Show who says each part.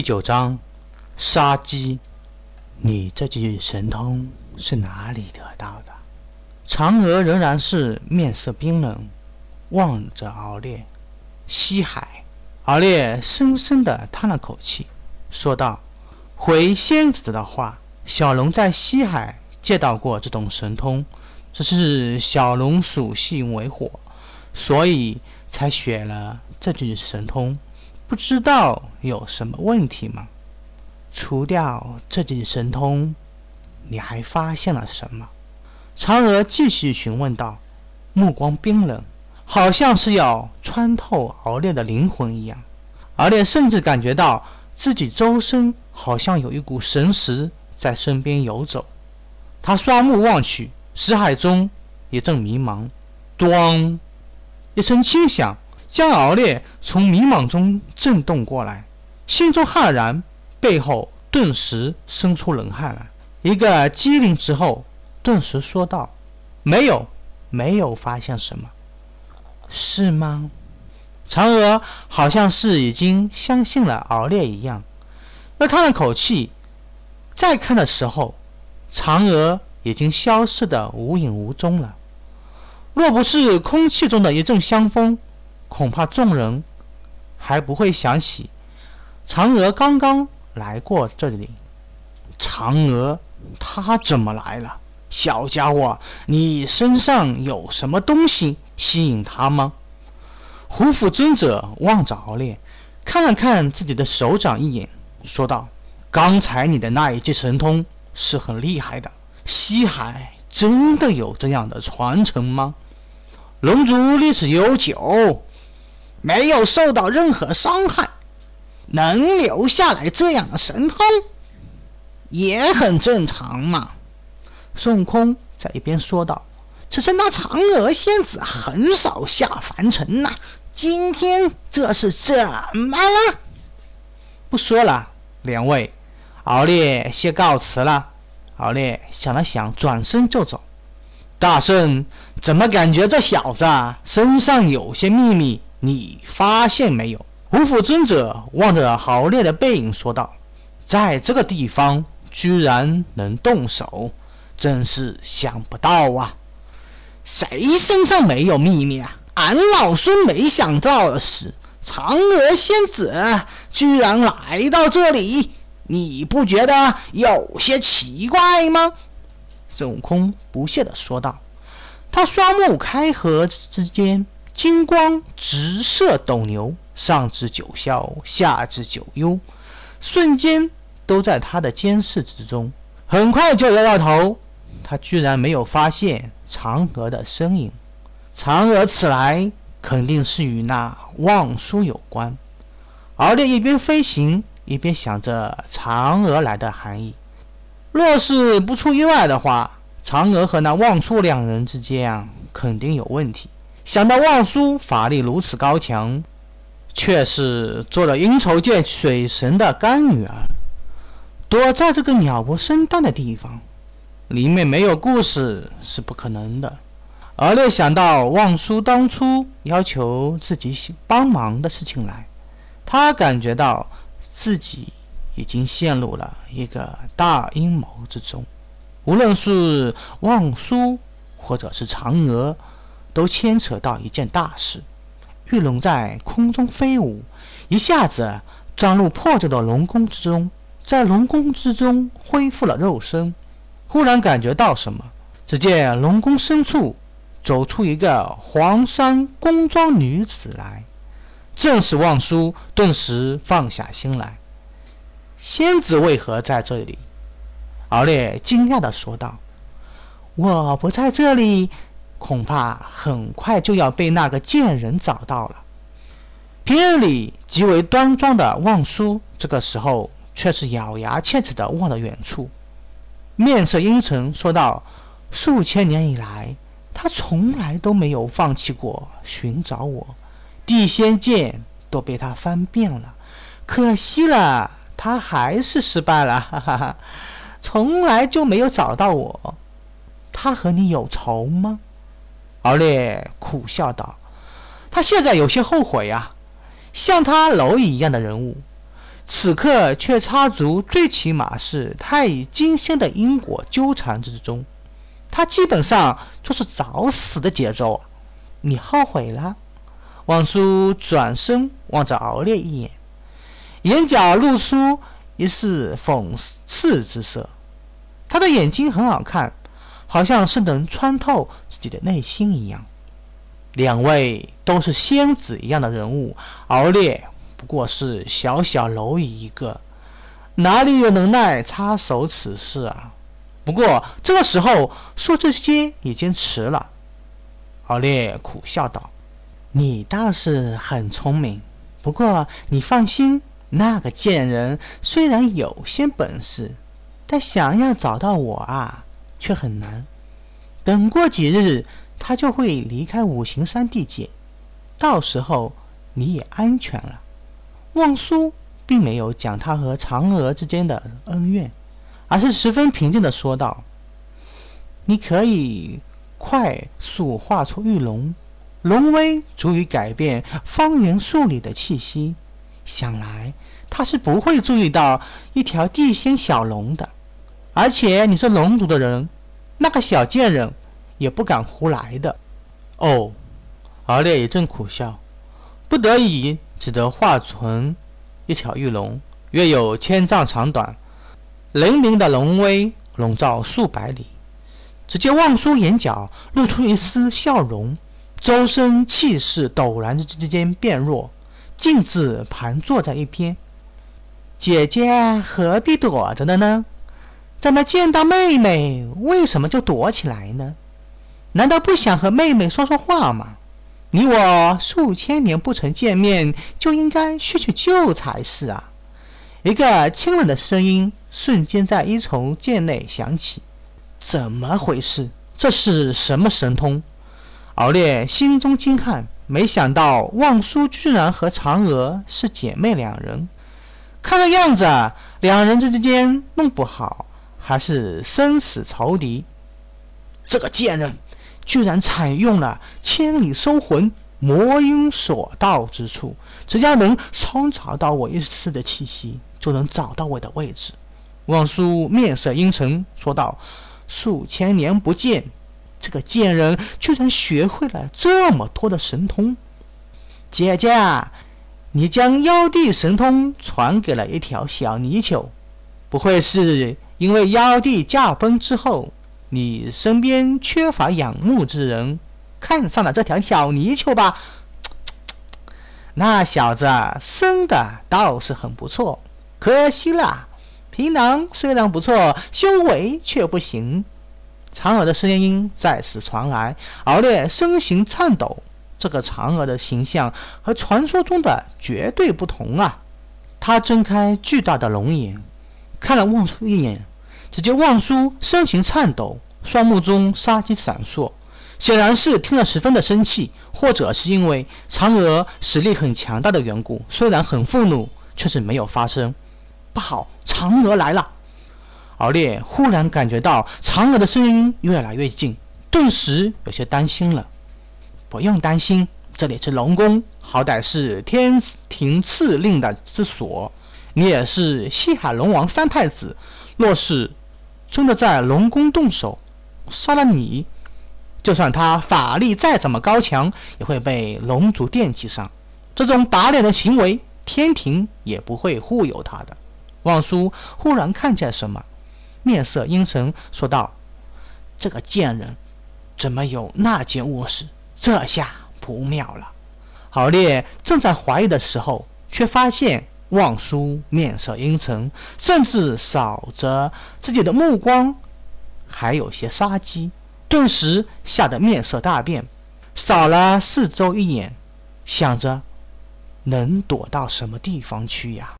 Speaker 1: 第九章，杀鸡。你这句神通是哪里得到的？嫦娥仍然是面色冰冷，望着敖烈。西海，敖烈深深的叹了口气，说道：“回仙子的话，小龙在西海借到过这种神通，只是小龙属性为火，所以才选了这句神通。”不知道有什么问题吗？除掉这具神通，你还发现了什么？嫦娥继续询问道，目光冰冷，好像是要穿透敖烈的灵魂一样。敖烈甚至感觉到自己周身好像有一股神识在身边游走。他双目望去，识海中一阵迷茫，咣，一声轻响。将敖烈从迷茫中震动过来，心中骇然，背后顿时生出冷汗来。一个机灵之后，顿时说道：“没有，没有发现什么，是吗？”嫦娥好像是已经相信了敖烈一样，又叹了口气。再看的时候，嫦娥已经消失的无影无踪了。若不是空气中的一阵香风，恐怕众人还不会想起嫦娥刚刚来过这里。嫦娥，她怎么来了？小家伙，你身上有什么东西吸引她吗？胡府尊者望着敖烈，看了看自己的手掌一眼，说道：“刚才你的那一记神通是很厉害的。西海真的有这样的传承吗？龙族历史悠久。”没有受到任何伤害，能留下来这样的神通，也很正常嘛。孙悟空在一边说道：“只是那嫦娥仙子很少下凡尘呐，今天这是怎么了？”不说了，两位，敖烈先告辞了。敖烈想了想，转身就走。大圣，怎么感觉这小子身上有些秘密？你发现没有？五府尊者望着豪烈的背影说道：“在这个地方居然能动手，真是想不到啊！谁身上没有秘密啊？俺老孙没想到的是，嫦娥仙子居然来到这里，你不觉得有些奇怪吗？”孙悟空不屑地说道，他双目开合之间。金光直射斗牛，上至九霄，下至九幽，瞬间都在他的监视之中。很快就摇摇头，他居然没有发现嫦娥的身影。嫦娥此来，肯定是与那望舒有关。敖烈一边飞行，一边想着嫦娥来的含义。若是不出意外的话，嫦娥和那望舒两人之间啊，肯定有问题。想到望舒法力如此高强，却是做了阴愁界水神的干女儿，躲在这个鸟不生蛋的地方，里面没有故事是不可能的。而又想到望舒当初要求自己帮忙的事情来，他感觉到自己已经陷入了一个大阴谋之中。无论是望舒，或者是嫦娥。都牵扯到一件大事。玉龙在空中飞舞，一下子钻入破旧的龙宫之中，在龙宫之中恢复了肉身。忽然感觉到什么，只见龙宫深处走出一个黄衫宫装女子来，正是望舒。顿时放下心来，仙子为何在这里？敖烈惊讶地说道：“我不在这里。”恐怕很快就要被那个贱人找到了。平日里极为端庄的望舒，这个时候却是咬牙切齿地望着远处，面色阴沉，说道：“数千年以来，他从来都没有放弃过寻找我，地仙剑都被他翻遍了，可惜了，他还是失败了，哈哈哈，从来就没有找到我。他和你有仇吗？”敖烈苦笑道：“他现在有些后悔呀，像他蝼蚁一样的人物，此刻却插足最起码是太乙金仙的因果纠缠之中，他基本上就是找死的节奏。你后悔了？望舒转身望着敖烈一眼，眼角露出一丝讽刺之色。他的眼睛很好看，好像是能穿透自己的内心一样。两位都是仙子一样的人物，敖烈。不过是小小蝼蚁一个，哪里有能耐插手此事啊？不过这个时候说这些已经迟了。敖烈苦笑道：“你倒是很聪明，不过你放心，那个贱人虽然有些本事，但想要找到我啊，却很难。等过几日，他就会离开五行山地界，到时候你也安全了。”望舒并没有讲他和嫦娥之间的恩怨，而是十分平静的说道：“你可以快速化出玉龙，龙威足以改变方圆数里的气息。想来他是不会注意到一条地仙小龙的。而且你是龙族的人，那个小贱人也不敢胡来的。”哦，敖烈一阵苦笑，不得已。只得化成一条玉龙，约有千丈长短，粼粼的龙威笼罩数百里。只见望舒眼角露出一丝笑容，周身气势陡然之间变弱，径自盘坐在一边。姐姐何必躲着的呢？怎么见到妹妹，为什么就躲起来呢？难道不想和妹妹说说话吗？你我数千年不曾见面，就应该叙叙旧才是啊！一个清冷的声音瞬间在一重剑内响起。怎么回事？这是什么神通？敖烈心中惊叹，没想到望舒居然和嫦娥是姐妹两人。看这样子，两人之间弄不好还是生死仇敌。这个贱人！居然采用了千里收魂、魔音所到之处，只要能搜查到我一丝的气息，就能找到我的位置。望舒面色阴沉，说道：“数千年不见，这个贱人居然学会了这么多的神通。姐姐，你将妖帝神通传给了一条小泥鳅，不会是因为妖帝驾崩之后？”你身边缺乏仰慕之人，看上了这条小泥鳅吧？那小子生的倒是很不错，可惜了，皮囊虽然不错，修为却不行。嫦娥的声音再次传来，敖烈身形颤抖。这个嫦娥的形象和传说中的绝对不同啊！他睁开巨大的龙眼，看了望舒一眼。只见望舒身形颤抖，双目中杀机闪烁，显然是听了十分的生气，或者是因为嫦娥实力很强大的缘故。虽然很愤怒，却是没有发声。不好，嫦娥来了！敖烈忽然感觉到嫦娥的声音越来越近，顿时有些担心了。不用担心，这里是龙宫，好歹是天庭赐令的之所。你也是西海龙王三太子，若是……真的在龙宫动手杀了你，就算他法力再怎么高强，也会被龙族惦记上。这种打脸的行为，天庭也不会护佑他的。望叔忽然看见什么，面色阴沉，说道：“这个贱人怎么有那件卧室？这下不妙了。”郝烈正在怀疑的时候，却发现。望舒面色阴沉，甚至扫着自己的目光还有些杀机，顿时吓得面色大变，扫了四周一眼，想着能躲到什么地方去呀？